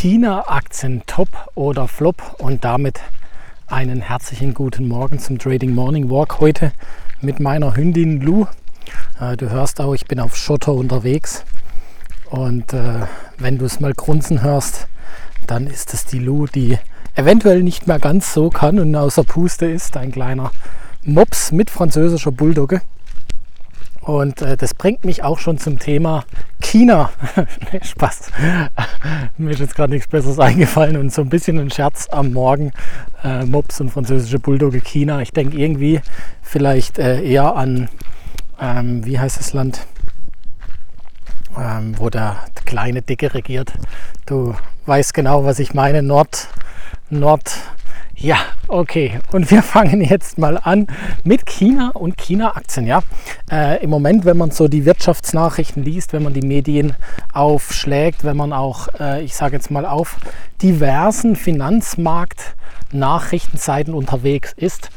China-Aktien top oder flop und damit einen herzlichen guten Morgen zum Trading Morning Walk heute mit meiner Hündin Lu. Äh, du hörst auch, ich bin auf Schotter unterwegs und äh, wenn du es mal grunzen hörst, dann ist es die Lu, die eventuell nicht mehr ganz so kann und außer Puste ist, ein kleiner Mops mit französischer Bulldogge. Und äh, das bringt mich auch schon zum Thema China. nee, Spaß. Mir ist jetzt gerade nichts Besseres eingefallen und so ein bisschen ein Scherz am Morgen. Äh, Mops und französische Bulldogge China. Ich denke irgendwie vielleicht äh, eher an, ähm, wie heißt das Land, ähm, wo der kleine Dicke regiert. Du weißt genau, was ich meine. Nord, Nord, ja, okay. Und wir fangen jetzt mal an mit China und China-Aktien. Ja, äh, im Moment, wenn man so die Wirtschaftsnachrichten liest, wenn man die Medien aufschlägt, wenn man auch, äh, ich sage jetzt mal, auf diversen Finanzmarkt-Nachrichtenseiten unterwegs ist,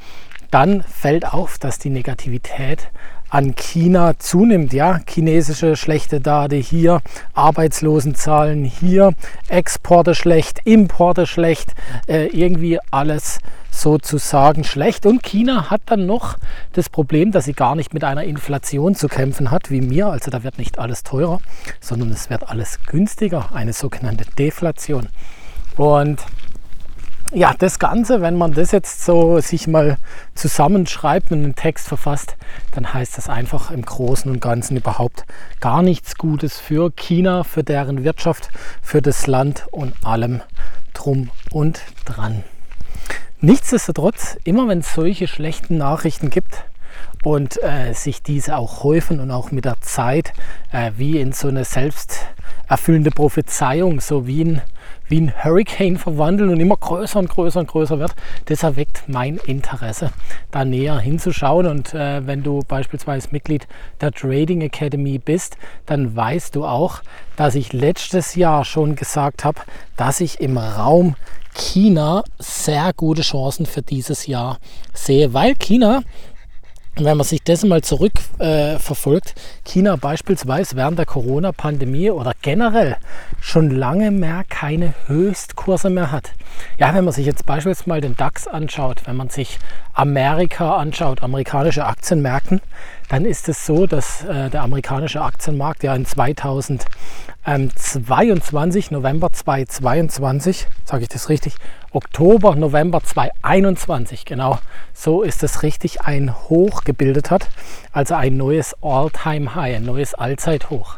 dann fällt auf, dass die Negativität an China zunimmt. Ja, chinesische schlechte Daten hier, Arbeitslosenzahlen hier, Exporte schlecht, Importe schlecht, äh, irgendwie alles sozusagen schlecht. Und China hat dann noch das Problem, dass sie gar nicht mit einer Inflation zu kämpfen hat wie mir. Also da wird nicht alles teurer, sondern es wird alles günstiger, eine sogenannte Deflation. Und ja, das Ganze, wenn man das jetzt so sich mal zusammenschreibt und einen Text verfasst, dann heißt das einfach im Großen und Ganzen überhaupt gar nichts Gutes für China, für deren Wirtschaft, für das Land und allem drum und dran. Nichtsdestotrotz, immer wenn es solche schlechten Nachrichten gibt, und äh, sich diese auch häufen und auch mit der Zeit äh, wie in so eine selbsterfüllende Prophezeiung, so wie ein wie ein Hurricane verwandeln und immer größer und größer und größer wird. Das erweckt mein Interesse, da näher hinzuschauen. Und äh, wenn du beispielsweise Mitglied der Trading Academy bist, dann weißt du auch, dass ich letztes Jahr schon gesagt habe, dass ich im Raum China sehr gute Chancen für dieses Jahr sehe, weil China wenn man sich das mal zurückverfolgt, äh, China beispielsweise während der Corona-Pandemie oder generell schon lange mehr keine Höchstkurse mehr hat. Ja, wenn man sich jetzt beispielsweise mal den DAX anschaut, wenn man sich Amerika anschaut, amerikanische Aktienmärkten, dann ist es so, dass äh, der amerikanische Aktienmarkt ja in 2022, November 2022, sage ich das richtig, Oktober, November 2021, genau so ist es richtig, ein Hoch gebildet hat, also ein neues All-Time-High, ein neues Allzeithoch.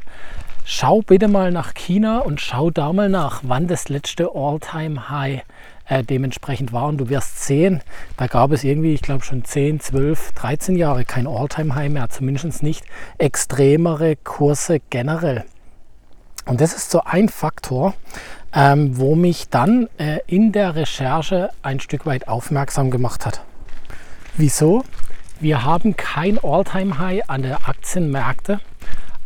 Schau bitte mal nach China und schau da mal nach, wann das letzte All-Time-High äh, dementsprechend war. Und du wirst sehen, da gab es irgendwie, ich glaube schon 10, 12, 13 Jahre kein All-Time-High mehr, zumindest nicht extremere Kurse generell. Und das ist so ein Faktor, ähm, wo mich dann äh, in der Recherche ein Stück weit aufmerksam gemacht hat. Wieso? Wir haben kein All-Time-High an der Aktienmärkte,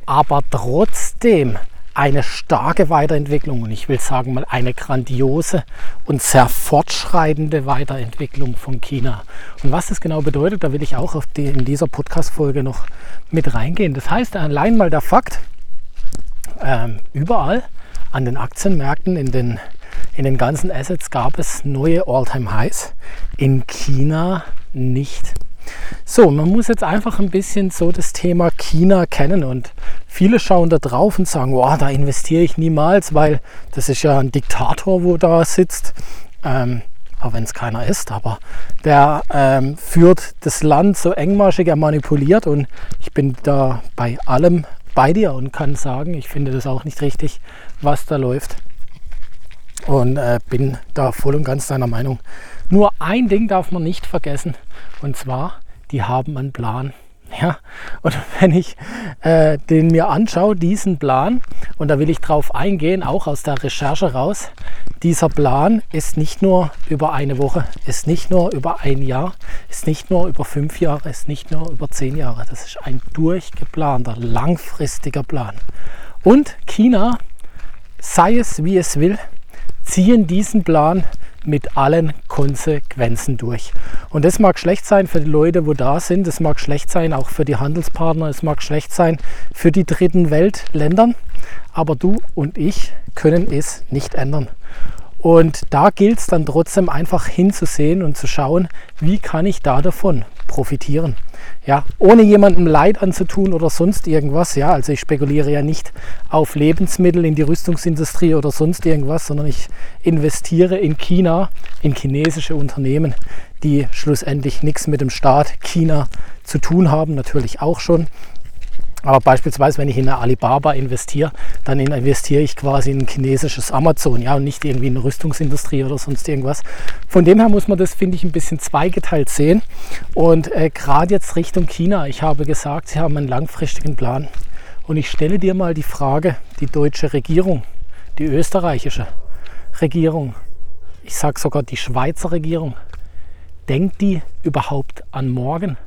aber trotzdem eine starke Weiterentwicklung und ich will sagen mal eine grandiose und sehr fortschreitende Weiterentwicklung von China. Und was das genau bedeutet, da will ich auch die, in dieser Podcast-Folge noch mit reingehen. Das heißt allein mal der Fakt, ähm, überall an den Aktienmärkten, in den, in den ganzen Assets gab es neue All-Time-Highs. In China nicht. So, man muss jetzt einfach ein bisschen so das Thema China kennen und viele schauen da drauf und sagen, wow, da investiere ich niemals, weil das ist ja ein Diktator, wo da sitzt. Ähm, auch wenn es keiner ist, aber der ähm, führt das Land so engmaschig, er manipuliert und ich bin da bei allem bei dir und kann sagen, ich finde das auch nicht richtig, was da läuft. Und äh, bin da voll und ganz deiner Meinung. Nur ein Ding darf man nicht vergessen, und zwar, die haben einen Plan. Ja, und wenn ich äh, den mir anschaue, diesen Plan, und da will ich drauf eingehen, auch aus der Recherche raus, dieser Plan ist nicht nur über eine Woche, ist nicht nur über ein Jahr, ist nicht nur über fünf Jahre, ist nicht nur über zehn Jahre. Das ist ein durchgeplanter, langfristiger Plan. Und China, sei es wie es will, ziehen diesen Plan mit allen Konsequenzen durch. Und das mag schlecht sein für die Leute, wo da sind. Es mag schlecht sein auch für die Handelspartner. Es mag schlecht sein für die dritten Weltländer. aber du und ich können es nicht ändern. Und da gilt es dann trotzdem einfach hinzusehen und zu schauen, wie kann ich da davon profitieren. Ja, ohne jemandem Leid anzutun oder sonst irgendwas. Ja, also ich spekuliere ja nicht auf Lebensmittel in die Rüstungsindustrie oder sonst irgendwas, sondern ich investiere in China, in chinesische Unternehmen, die schlussendlich nichts mit dem Staat China zu tun haben, natürlich auch schon. Aber beispielsweise, wenn ich in eine Alibaba investiere, dann investiere ich quasi in ein chinesisches Amazon, ja, und nicht irgendwie in eine Rüstungsindustrie oder sonst irgendwas. Von dem her muss man das, finde ich, ein bisschen zweigeteilt sehen. Und äh, gerade jetzt Richtung China, ich habe gesagt, sie haben einen langfristigen Plan. Und ich stelle dir mal die Frage, die deutsche Regierung, die österreichische Regierung, ich sage sogar die Schweizer Regierung, denkt die überhaupt an morgen?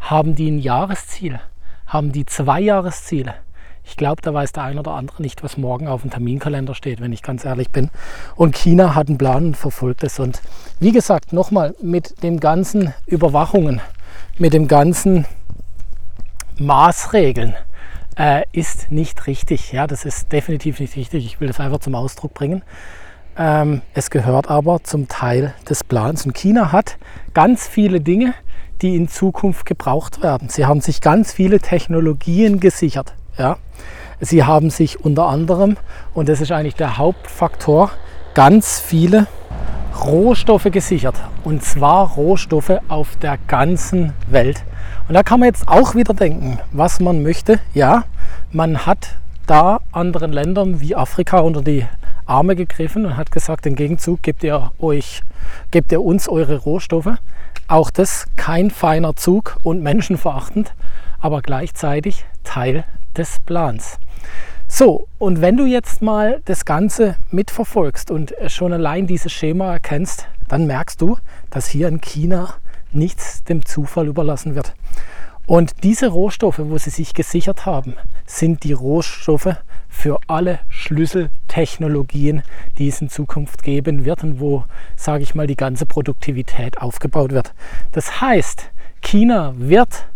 Haben die ein Jahresziel? haben die zwei Jahresziele. Ich glaube, da weiß der ein oder andere nicht, was morgen auf dem Terminkalender steht, wenn ich ganz ehrlich bin. Und China hat einen Plan und verfolgt es. Und wie gesagt, nochmal mit den ganzen Überwachungen, mit dem ganzen Maßregeln äh, ist nicht richtig. Ja, das ist definitiv nicht richtig. Ich will das einfach zum Ausdruck bringen. Ähm, es gehört aber zum Teil des Plans. Und China hat ganz viele Dinge, die in Zukunft gebraucht werden. Sie haben sich ganz viele Technologien gesichert. Ja. Sie haben sich unter anderem, und das ist eigentlich der Hauptfaktor, ganz viele Rohstoffe gesichert. Und zwar Rohstoffe auf der ganzen Welt. Und da kann man jetzt auch wieder denken, was man möchte. Ja, man hat da anderen Ländern wie Afrika unter die Arme gegriffen und hat gesagt, im Gegenzug gebt ihr euch, gebt ihr uns eure Rohstoffe. Auch das kein feiner Zug und menschenverachtend, aber gleichzeitig Teil des Plans. So, und wenn du jetzt mal das Ganze mitverfolgst und schon allein dieses Schema erkennst, dann merkst du, dass hier in China nichts dem Zufall überlassen wird. Und diese Rohstoffe, wo sie sich gesichert haben, sind die Rohstoffe für alle Schlüsseltechnologien, die es in Zukunft geben wird und wo, sage ich mal, die ganze Produktivität aufgebaut wird. Das heißt, China wird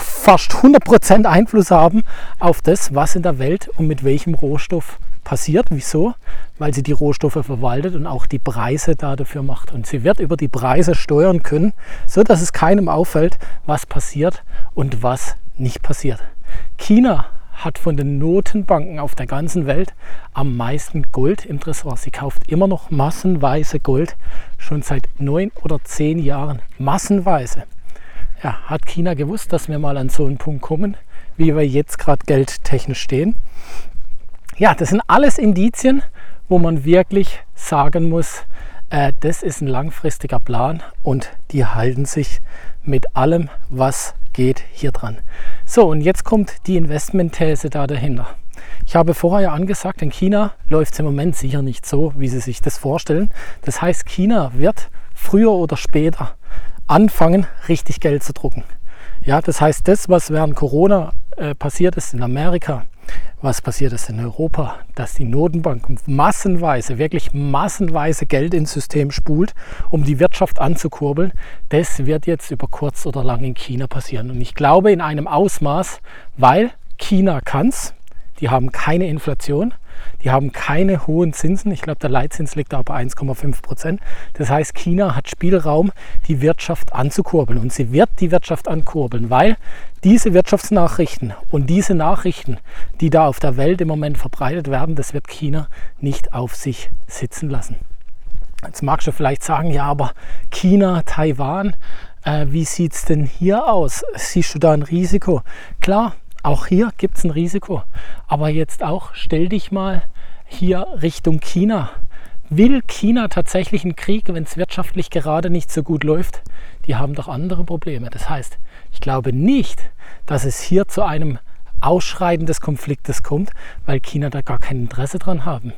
fast 100% Einfluss haben auf das, was in der Welt und mit welchem Rohstoff passiert. Wieso? Weil sie die Rohstoffe verwaltet und auch die Preise da dafür macht. Und sie wird über die Preise steuern können, so dass es keinem auffällt, was passiert und was nicht passiert. China hat von den Notenbanken auf der ganzen Welt am meisten Gold im Tresor. Sie kauft immer noch massenweise Gold, schon seit neun oder zehn Jahren. Massenweise. Ja, hat China gewusst, dass wir mal an so einen Punkt kommen, wie wir jetzt gerade geldtechnisch stehen? Ja, das sind alles Indizien, wo man wirklich sagen muss, äh, das ist ein langfristiger Plan und die halten sich mit allem, was geht, hier dran. So, und jetzt kommt die Investmentthese da dahinter. Ich habe vorher ja angesagt, in China läuft es im Moment sicher nicht so, wie Sie sich das vorstellen. Das heißt, China wird früher oder später anfangen, richtig Geld zu drucken. Ja, das heißt, das, was während Corona äh, passiert ist in Amerika, was passiert ist in Europa, dass die Notenbank massenweise, wirklich massenweise Geld ins System spult, um die Wirtschaft anzukurbeln, das wird jetzt über kurz oder lang in China passieren. Und ich glaube in einem Ausmaß, weil China kann es, die haben keine Inflation, die haben keine hohen Zinsen. Ich glaube, der Leitzins liegt da bei 1,5 Prozent. Das heißt, China hat Spielraum, die Wirtschaft anzukurbeln. Und sie wird die Wirtschaft ankurbeln, weil diese Wirtschaftsnachrichten und diese Nachrichten, die da auf der Welt im Moment verbreitet werden, das wird China nicht auf sich sitzen lassen. Jetzt magst du vielleicht sagen, ja, aber China, Taiwan, äh, wie sieht es denn hier aus? Siehst du da ein Risiko? Klar, auch hier gibt es ein Risiko. Aber jetzt auch, stell dich mal hier Richtung China. Will China tatsächlich einen Krieg, wenn es wirtschaftlich gerade nicht so gut läuft? Die haben doch andere Probleme. Das heißt, ich glaube nicht, dass es hier zu einem Ausschreiten des Konfliktes kommt, weil China da gar kein Interesse dran haben.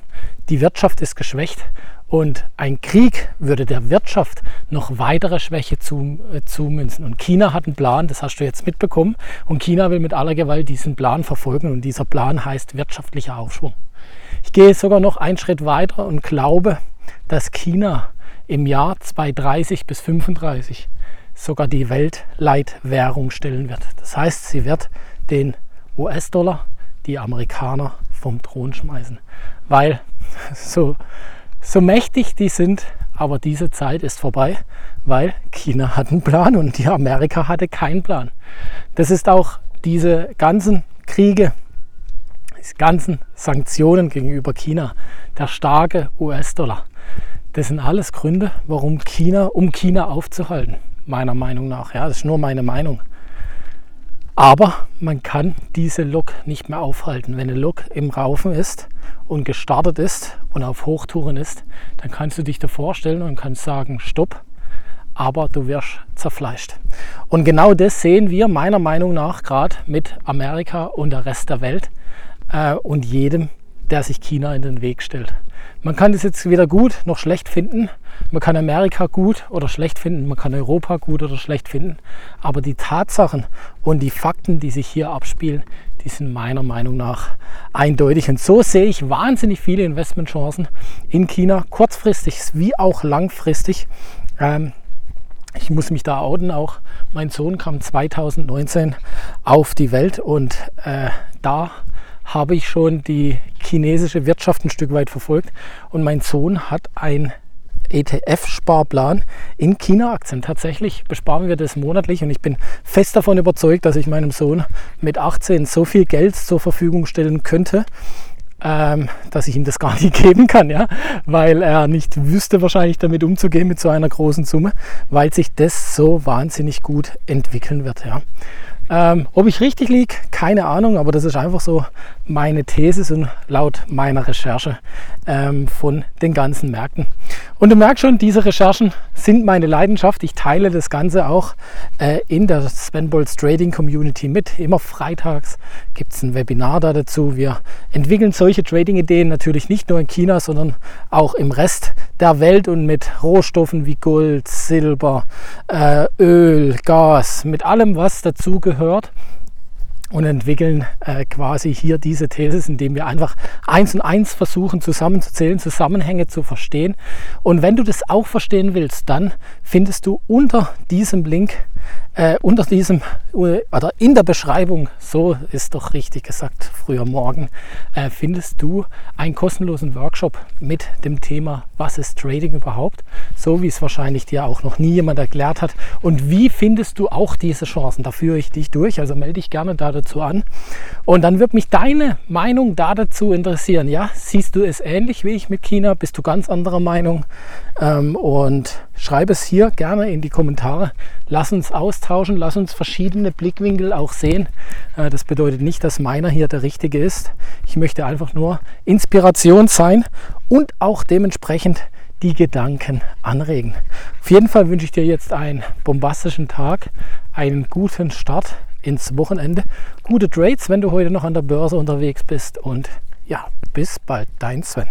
Die Wirtschaft ist geschwächt und ein Krieg würde der Wirtschaft noch weitere Schwäche zu, äh, zumünzen. Und China hat einen Plan, das hast du jetzt mitbekommen. Und China will mit aller Gewalt diesen Plan verfolgen. Und dieser Plan heißt wirtschaftlicher Aufschwung. Ich gehe sogar noch einen Schritt weiter und glaube, dass China im Jahr 2030 bis 2035 sogar die Weltleitwährung stellen wird. Das heißt, sie wird den US-Dollar, die Amerikaner vom Thron schmeißen. Weil so, so mächtig die sind, aber diese Zeit ist vorbei, weil China hat einen Plan und die Amerika hatte keinen Plan. Das ist auch diese ganzen Kriege, die ganzen Sanktionen gegenüber China, der starke US-Dollar. Das sind alles Gründe, warum China, um China aufzuhalten, meiner Meinung nach. Ja, das ist nur meine Meinung. Aber man kann diese Lok nicht mehr aufhalten. Wenn eine Lok im Raufen ist und gestartet ist und auf Hochtouren ist, dann kannst du dich davor stellen und kannst sagen, stopp, aber du wirst zerfleischt. Und genau das sehen wir meiner Meinung nach gerade mit Amerika und der Rest der Welt äh, und jedem, der sich China in den Weg stellt. Man kann das jetzt weder gut noch schlecht finden. Man kann Amerika gut oder schlecht finden, man kann Europa gut oder schlecht finden. Aber die Tatsachen und die Fakten, die sich hier abspielen, die sind meiner Meinung nach eindeutig. Und so sehe ich wahnsinnig viele Investmentchancen in China, kurzfristig wie auch langfristig. Ähm, ich muss mich da outen auch. Mein Sohn kam 2019 auf die Welt und äh, da habe ich schon die chinesische Wirtschaft ein Stück weit verfolgt und mein Sohn hat ein ETF-Sparplan in China-Aktien. Tatsächlich besparen wir das monatlich und ich bin fest davon überzeugt, dass ich meinem Sohn mit 18 so viel Geld zur Verfügung stellen könnte, ähm, dass ich ihm das gar nicht geben kann, ja, weil er nicht wüsste wahrscheinlich damit umzugehen mit so einer großen Summe, weil sich das so wahnsinnig gut entwickeln wird, ja. Ähm, ob ich richtig liege, keine Ahnung, aber das ist einfach so meine These und laut meiner Recherche ähm, von den ganzen Märkten. Und du merkst schon, diese Recherchen sind meine Leidenschaft. Ich teile das Ganze auch äh, in der Sven Bolts Trading Community mit. Immer freitags gibt es ein Webinar da dazu. Wir entwickeln solche Trading-Ideen natürlich nicht nur in China, sondern auch im Rest der Welt und mit Rohstoffen wie Gold, Silber, äh, Öl, Gas, mit allem, was dazugehört und entwickeln äh, quasi hier diese These, indem wir einfach eins und eins versuchen zusammenzuzählen, Zusammenhänge zu verstehen. Und wenn du das auch verstehen willst, dann findest du unter diesem Link äh, unter diesem oder in der Beschreibung, so ist doch richtig gesagt, früher morgen, äh, findest du einen kostenlosen Workshop mit dem Thema, was ist Trading überhaupt, so wie es wahrscheinlich dir auch noch nie jemand erklärt hat. Und wie findest du auch diese Chancen? Da führe ich dich durch, also melde dich gerne da dazu an. Und dann wird mich deine Meinung da dazu interessieren. Ja, siehst du es ähnlich wie ich mit China? Bist du ganz anderer Meinung? Ähm, und schreib es hier gerne in die Kommentare. Lass uns austauschen, lass uns verschiedene Blickwinkel auch sehen. Äh, das bedeutet nicht, dass meiner hier der richtige ist. Ich möchte einfach nur Inspiration sein und auch dementsprechend die Gedanken anregen. Auf jeden Fall wünsche ich dir jetzt einen bombastischen Tag, einen guten Start ins Wochenende, gute Trades, wenn du heute noch an der Börse unterwegs bist und ja, bis bald, dein Sven.